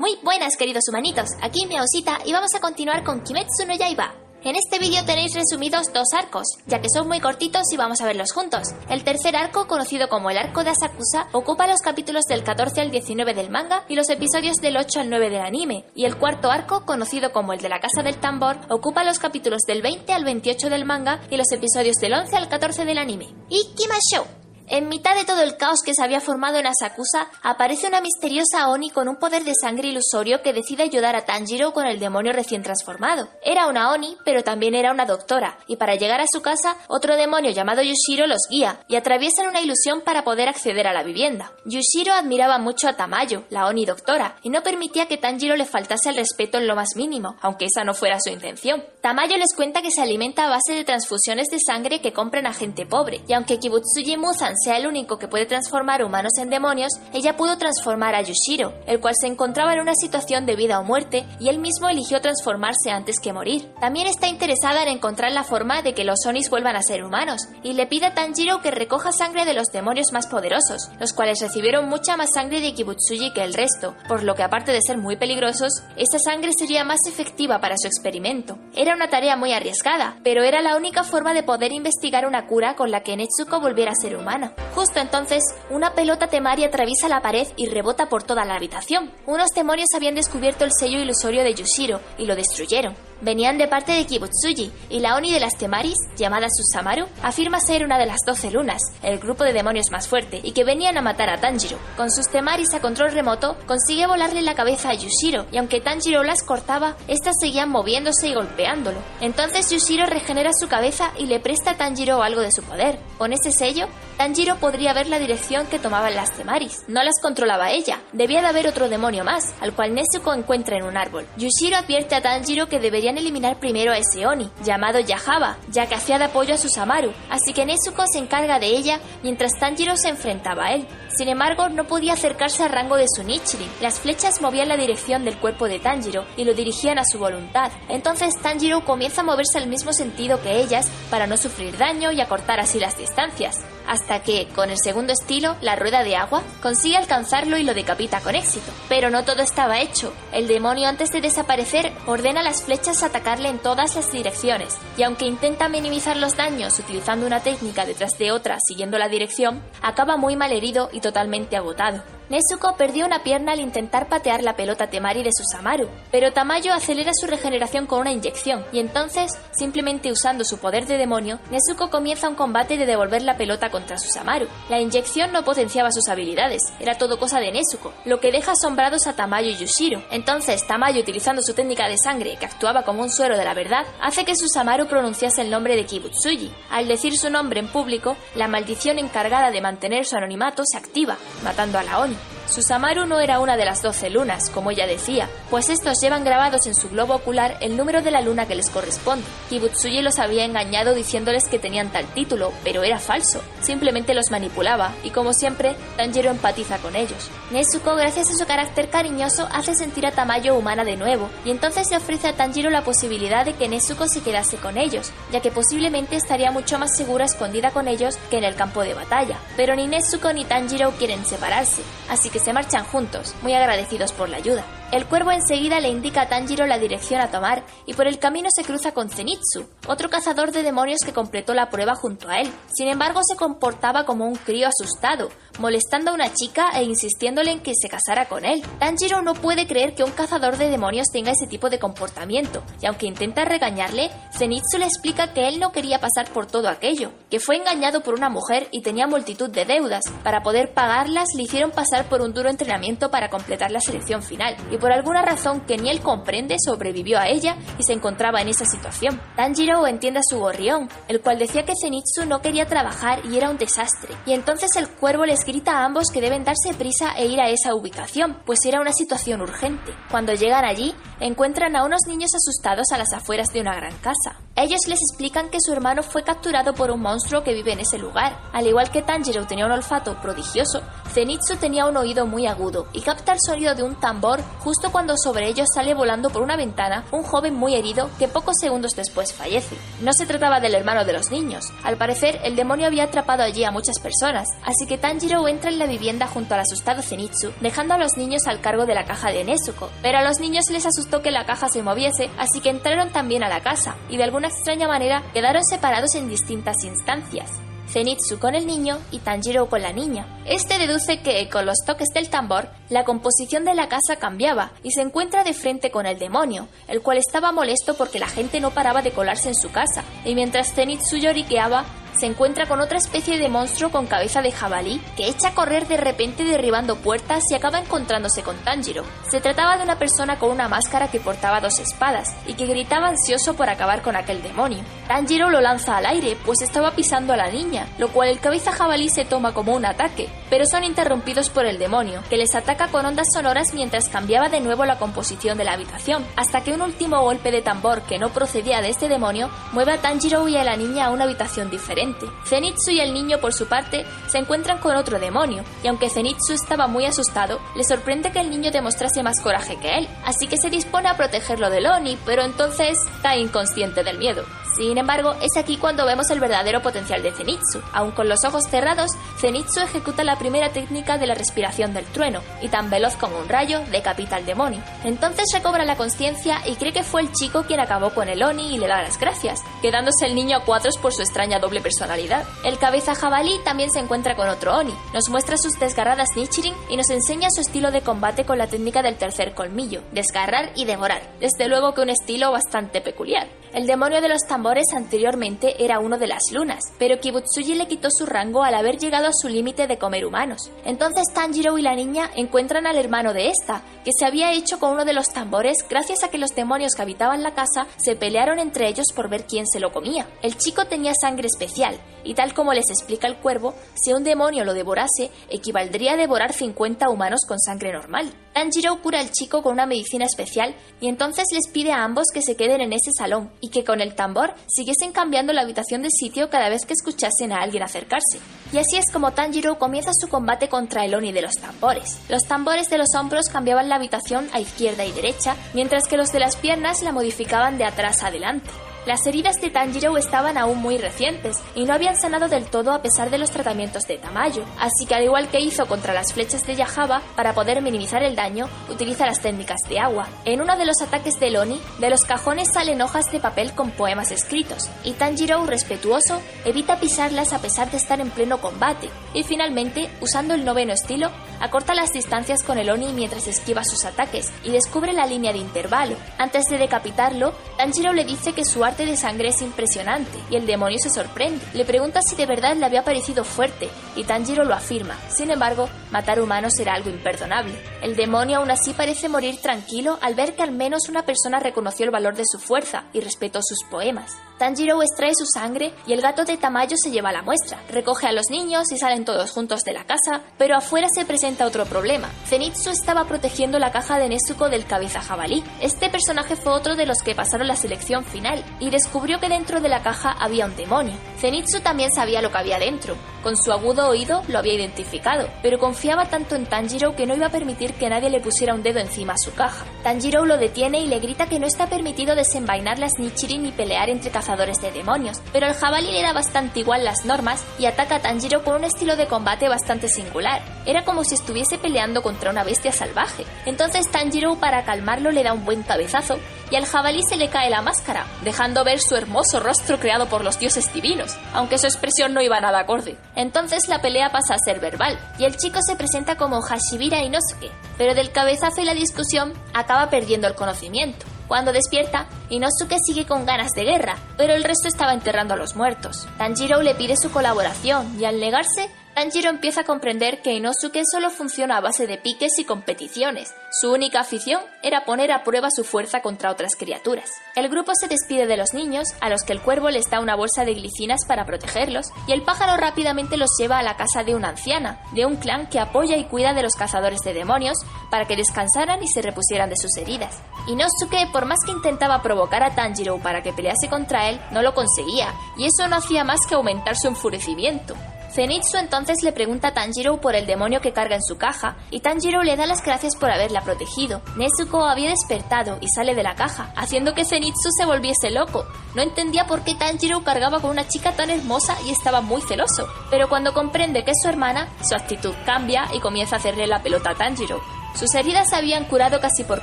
Muy buenas, queridos humanitos. Aquí mi osita y vamos a continuar con Kimetsu no Yaiba. En este vídeo tenéis resumidos dos arcos, ya que son muy cortitos y vamos a verlos juntos. El tercer arco, conocido como el arco de Asakusa, ocupa los capítulos del 14 al 19 del manga y los episodios del 8 al 9 del anime. Y el cuarto arco, conocido como el de la Casa del Tambor, ocupa los capítulos del 20 al 28 del manga y los episodios del 11 al 14 del anime. ¡Ikimashou! En mitad de todo el caos que se había formado en Asakusa, aparece una misteriosa Oni con un poder de sangre ilusorio que decide ayudar a Tanjiro con el demonio recién transformado. Era una Oni, pero también era una doctora, y para llegar a su casa, otro demonio llamado Yushiro los guía, y atraviesan una ilusión para poder acceder a la vivienda. Yushiro admiraba mucho a Tamayo, la Oni doctora, y no permitía que Tanjiro le faltase el respeto en lo más mínimo, aunque esa no fuera su intención. Tamayo les cuenta que se alimenta a base de transfusiones de sangre que compran a gente pobre, y aunque Kibutsuji Muzan sea el único que puede transformar humanos en demonios, ella pudo transformar a Yushiro, el cual se encontraba en una situación de vida o muerte, y él mismo eligió transformarse antes que morir. También está interesada en encontrar la forma de que los Onis vuelvan a ser humanos, y le pide a Tanjiro que recoja sangre de los demonios más poderosos, los cuales recibieron mucha más sangre de Kibutsuji que el resto, por lo que aparte de ser muy peligrosos, esta sangre sería más efectiva para su experimento. Era una tarea muy arriesgada, pero era la única forma de poder investigar una cura con la que Netsuko volviera a ser humana. Justo entonces, una pelota temaria atraviesa la pared y rebota por toda la habitación. Unos demonios habían descubierto el sello ilusorio de Yushiro y lo destruyeron venían de parte de Kibutsuji, y la Oni de las Temaris, llamada Susamaru, afirma ser una de las doce lunas, el grupo de demonios más fuerte, y que venían a matar a Tanjiro. Con sus Temaris a control remoto, consigue volarle la cabeza a Yushiro, y aunque Tanjiro las cortaba, estas seguían moviéndose y golpeándolo. Entonces Yushiro regenera su cabeza y le presta a Tanjiro algo de su poder. Con ese sello, Tanjiro podría ver la dirección que tomaban las Temaris. No las controlaba ella, debía de haber otro demonio más, al cual Nezuko encuentra en un árbol. Yushiro advierte a Tanjiro que debería eliminar primero a ese Oni, llamado Yahaba, ya que hacía de apoyo a Susamaru, así que Nezuko se encarga de ella mientras Tanjiro se enfrentaba a él. Sin embargo, no podía acercarse al rango de su Nichirin. Las flechas movían la dirección del cuerpo de Tanjiro y lo dirigían a su voluntad. Entonces Tanjiro comienza a moverse al mismo sentido que ellas para no sufrir daño y acortar así las distancias hasta que, con el segundo estilo, la rueda de agua, consigue alcanzarlo y lo decapita con éxito. Pero no todo estaba hecho. El demonio antes de desaparecer ordena a las flechas atacarle en todas las direcciones, y aunque intenta minimizar los daños utilizando una técnica detrás de otra siguiendo la dirección, acaba muy mal herido y totalmente agotado. Nezuko perdió una pierna al intentar patear la pelota Temari de Susamaru, pero Tamayo acelera su regeneración con una inyección, y entonces, simplemente usando su poder de demonio, Nezuko comienza un combate de devolver la pelota contra Susamaru. La inyección no potenciaba sus habilidades, era todo cosa de Nezuko, lo que deja asombrados a Tamayo y Yushiro. Entonces, Tamayo, utilizando su técnica de sangre, que actuaba como un suero de la verdad, hace que Susamaru pronunciase el nombre de Kibutsuji. Al decir su nombre en público, la maldición encargada de mantener su anonimato se activa, matando a la Oni. Susamaru no era una de las doce lunas, como ella decía, pues estos llevan grabados en su globo ocular el número de la luna que les corresponde. Kibutsuji los había engañado diciéndoles que tenían tal título, pero era falso. Simplemente los manipulaba, y como siempre, Tanjiro empatiza con ellos. Nezuko, gracias a su carácter cariñoso, hace sentir a Tamayo humana de nuevo, y entonces le ofrece a Tanjiro la posibilidad de que Nezuko se quedase con ellos, ya que posiblemente estaría mucho más segura escondida con ellos que en el campo de batalla. Pero ni Nezuko ni Tanjiro quieren separarse, así se marchan juntos, muy agradecidos por la ayuda. El cuervo enseguida le indica a Tanjiro la dirección a tomar y por el camino se cruza con Zenitsu, otro cazador de demonios que completó la prueba junto a él. Sin embargo, se comportaba como un crío asustado, molestando a una chica e insistiéndole en que se casara con él. Tanjiro no puede creer que un cazador de demonios tenga ese tipo de comportamiento, y aunque intenta regañarle, Zenitsu le explica que él no quería pasar por todo aquello, que fue engañado por una mujer y tenía multitud de deudas. Para poder pagarlas le hicieron pasar por un duro entrenamiento para completar la selección final, por alguna razón que ni él comprende sobrevivió a ella y se encontraba en esa situación. Tanjiro entiende a su gorrión, el cual decía que Zenitsu no quería trabajar y era un desastre, y entonces el cuervo les grita a ambos que deben darse prisa e ir a esa ubicación, pues era una situación urgente. Cuando llegan allí, encuentran a unos niños asustados a las afueras de una gran casa. Ellos les explican que su hermano fue capturado por un monstruo que vive en ese lugar. Al igual que Tanjiro tenía un olfato prodigioso, Zenitsu tenía un oído muy agudo y capta el sonido de un tambor justo cuando sobre ellos sale volando por una ventana un joven muy herido que pocos segundos después fallece. No se trataba del hermano de los niños. Al parecer, el demonio había atrapado allí a muchas personas, así que Tanjiro entra en la vivienda junto al asustado Zenitsu, dejando a los niños al cargo de la caja de Nezuko. Pero a los niños les asustó que la caja se moviese, así que entraron también a la casa y de alguna extraña manera quedaron separados en distintas instancias. Zenitsu con el niño y Tanjiro con la niña. Este deduce que, con los toques del tambor, la composición de la casa cambiaba y se encuentra de frente con el demonio, el cual estaba molesto porque la gente no paraba de colarse en su casa, y mientras Zenitsu lloriqueaba, se encuentra con otra especie de monstruo con cabeza de jabalí que echa a correr de repente derribando puertas y acaba encontrándose con Tanjiro. Se trataba de una persona con una máscara que portaba dos espadas y que gritaba ansioso por acabar con aquel demonio. Tanjiro lo lanza al aire, pues estaba pisando a la niña, lo cual el cabeza jabalí se toma como un ataque, pero son interrumpidos por el demonio, que les ataca con ondas sonoras mientras cambiaba de nuevo la composición de la habitación, hasta que un último golpe de tambor que no procedía de este demonio mueve a Tanjiro y a la niña a una habitación diferente. Zenitsu y el niño, por su parte, se encuentran con otro demonio, y aunque Zenitsu estaba muy asustado, le sorprende que el niño demostrase más coraje que él, así que se dispone a protegerlo de Oni, pero entonces cae inconsciente del miedo. Sin embargo, es aquí cuando vemos el verdadero potencial de Zenitsu. Aun con los ojos cerrados, Zenitsu ejecuta la primera técnica de la respiración del trueno, y tan veloz como un rayo, decapita al demonio. Entonces recobra la conciencia y cree que fue el chico quien acabó con el Oni y le da las gracias, quedándose el niño a cuatros por su extraña doble personalidad. El cabeza jabalí también se encuentra con otro Oni, nos muestra sus desgarradas Nichirin y nos enseña su estilo de combate con la técnica del tercer colmillo, desgarrar y devorar. Desde luego que un estilo bastante peculiar. El demonio de los tambores anteriormente era uno de las lunas, pero Kibutsuji le quitó su rango al haber llegado a su límite de comer humanos. Entonces Tanjiro y la niña encuentran al hermano de esta, que se había hecho con uno de los tambores gracias a que los demonios que habitaban la casa se pelearon entre ellos por ver quién se lo comía. El chico tenía sangre especial, y tal como les explica el cuervo, si un demonio lo devorase, equivaldría a devorar 50 humanos con sangre normal. Tanjiro cura al chico con una medicina especial y entonces les pide a ambos que se queden en ese salón y que con el tambor siguiesen cambiando la habitación de sitio cada vez que escuchasen a alguien acercarse. Y así es como Tanjiro comienza su combate contra el Oni de los tambores. Los tambores de los hombros cambiaban la habitación a izquierda y derecha, mientras que los de las piernas la modificaban de atrás a adelante. Las heridas de Tanjiro estaban aún muy recientes y no habían sanado del todo a pesar de los tratamientos de Tamayo, así que al igual que hizo contra las flechas de Yahaba, para poder minimizar el daño, utiliza las técnicas de agua. En uno de los ataques de Loni, de los cajones salen hojas de papel con poemas escritos, y Tanjiro, respetuoso, evita pisarlas a pesar de estar en pleno combate, y finalmente, usando el noveno estilo, acorta las distancias con el Oni mientras esquiva sus ataques y descubre la línea de intervalo. Antes de decapitarlo, Tanjiro le dice que su arte de sangre es impresionante y el demonio se sorprende. Le pregunta si de verdad le había parecido fuerte y Tanjiro lo afirma. Sin embargo, matar humanos era algo imperdonable. El demonio aún así parece morir tranquilo al ver que al menos una persona reconoció el valor de su fuerza y respetó sus poemas. Tanjiro extrae su sangre y el gato de Tamayo se lleva la muestra. Recoge a los niños y salen todos juntos de la casa, pero afuera se presenta otro problema. Zenitsu estaba protegiendo la caja de Nezuko del cabeza jabalí. Este personaje fue otro de los que pasaron la selección final y descubrió que dentro de la caja había un demonio. Zenitsu también sabía lo que había dentro. Con su agudo oído lo había identificado, pero confiaba tanto en Tanjiro que no iba a permitir que nadie le pusiera un dedo encima a su caja. Tanjiro lo detiene y le grita que no está permitido desenvainar las Nichirin ni pelear entre cazadores de demonios, pero el jabalí le da bastante igual las normas y ataca a Tanjiro con un estilo de combate bastante singular. Era como si estuviese peleando contra una bestia salvaje. Entonces Tanjiro para calmarlo le da un buen cabezazo y al jabalí se le cae la máscara, dejando ver su hermoso rostro creado por los dioses divinos, aunque su expresión no iba nada acorde. Entonces la pelea pasa a ser verbal, y el chico se presenta como Hashibira Inosuke, pero del cabezazo y la discusión acaba perdiendo el conocimiento. Cuando despierta, Inosuke sigue con ganas de guerra, pero el resto estaba enterrando a los muertos. Tanjiro le pide su colaboración y al negarse, Tanjiro empieza a comprender que Inosuke solo funciona a base de piques y competiciones. Su única afición era poner a prueba su fuerza contra otras criaturas. El grupo se despide de los niños, a los que el cuervo les da una bolsa de glicinas para protegerlos, y el pájaro rápidamente los lleva a la casa de una anciana, de un clan que apoya y cuida de los cazadores de demonios, para que descansaran y se repusieran de sus heridas. Inosuke, por más que intentaba provocar a Tanjiro para que pelease contra él, no lo conseguía, y eso no hacía más que aumentar su enfurecimiento. Zenitsu entonces le pregunta a Tanjiro por el demonio que carga en su caja, y Tanjiro le da las gracias por haberla protegido. Nezuko había despertado y sale de la caja, haciendo que Zenitsu se volviese loco. No entendía por qué Tanjiro cargaba con una chica tan hermosa y estaba muy celoso, pero cuando comprende que es su hermana, su actitud cambia y comienza a hacerle la pelota a Tanjiro. Sus heridas se habían curado casi por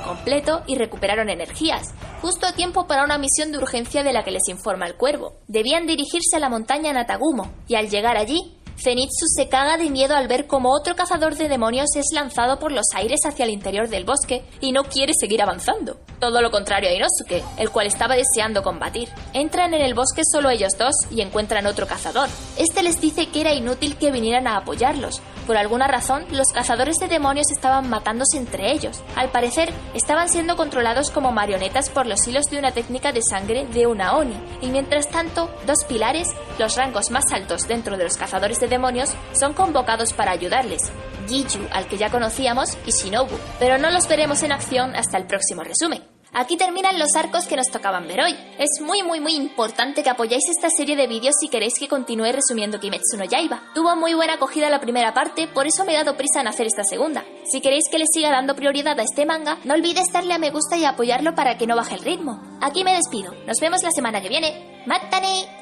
completo y recuperaron energías, justo a tiempo para una misión de urgencia de la que les informa el cuervo. Debían dirigirse a la montaña Natagumo, y al llegar allí, Zenitsu se caga de miedo al ver cómo otro cazador de demonios es lanzado por los aires hacia el interior del bosque y no quiere seguir avanzando. Todo lo contrario a Inosuke, el cual estaba deseando combatir. Entran en el bosque solo ellos dos y encuentran otro cazador. Este les dice que era inútil que vinieran a apoyarlos. Por alguna razón, los cazadores de demonios estaban matándose entre ellos. Al parecer, estaban siendo controlados como marionetas por los hilos de una técnica de sangre de una Oni. Y mientras tanto, dos pilares, los rangos más altos dentro de los cazadores de demonios son convocados para ayudarles, Giju, al que ya conocíamos, y Shinobu, pero no los veremos en acción hasta el próximo resumen. Aquí terminan los arcos que nos tocaban ver hoy. Es muy muy muy importante que apoyáis esta serie de vídeos si queréis que continúe resumiendo Kimetsu no Yaiba. Tuvo muy buena acogida la primera parte, por eso me he dado prisa en hacer esta segunda. Si queréis que le siga dando prioridad a este manga, no olvides darle a me gusta y apoyarlo para que no baje el ritmo. Aquí me despido. Nos vemos la semana que viene. ¡Matane!